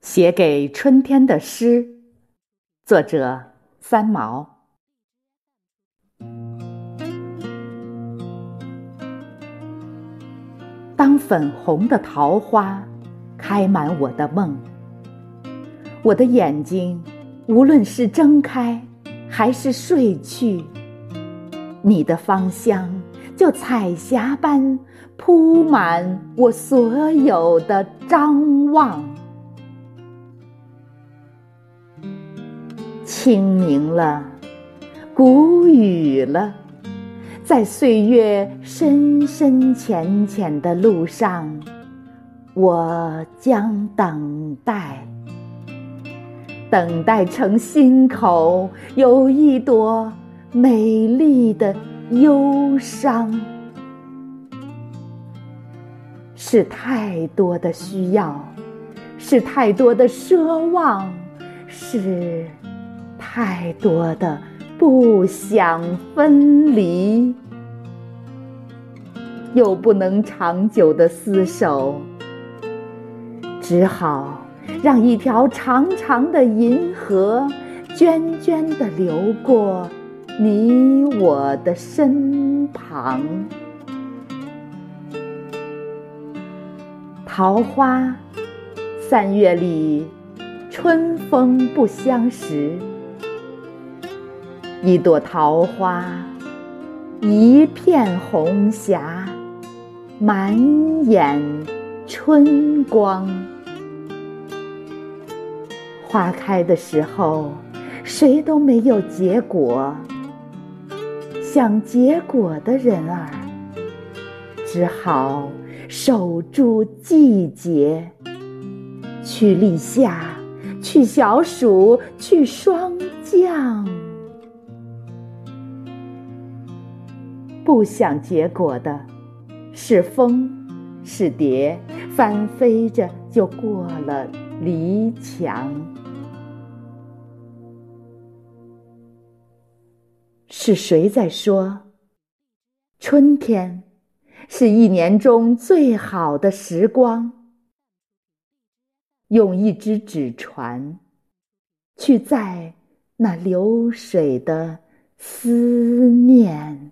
写给春天的诗，作者三毛。当粉红的桃花开满我的梦，我的眼睛无论是睁开还是睡去，你的芳香就彩霞般铺满我所有的张望。清明了，谷雨了，在岁月深深浅浅的路上，我将等待，等待成心口有一朵美丽的忧伤。是太多的需要，是太多的奢望，是。太多的不想分离，又不能长久的厮守，只好让一条长长的银河涓涓的流过你我的身旁。桃花，三月里，春风不相识。一朵桃花，一片红霞，满眼春光。花开的时候，谁都没有结果。想结果的人儿，只好守住季节，去立夏，去小暑，去霜降。不想结果的，是风，是蝶，翻飞着就过了篱墙。是谁在说，春天是一年中最好的时光？用一只纸船，去载那流水的思念。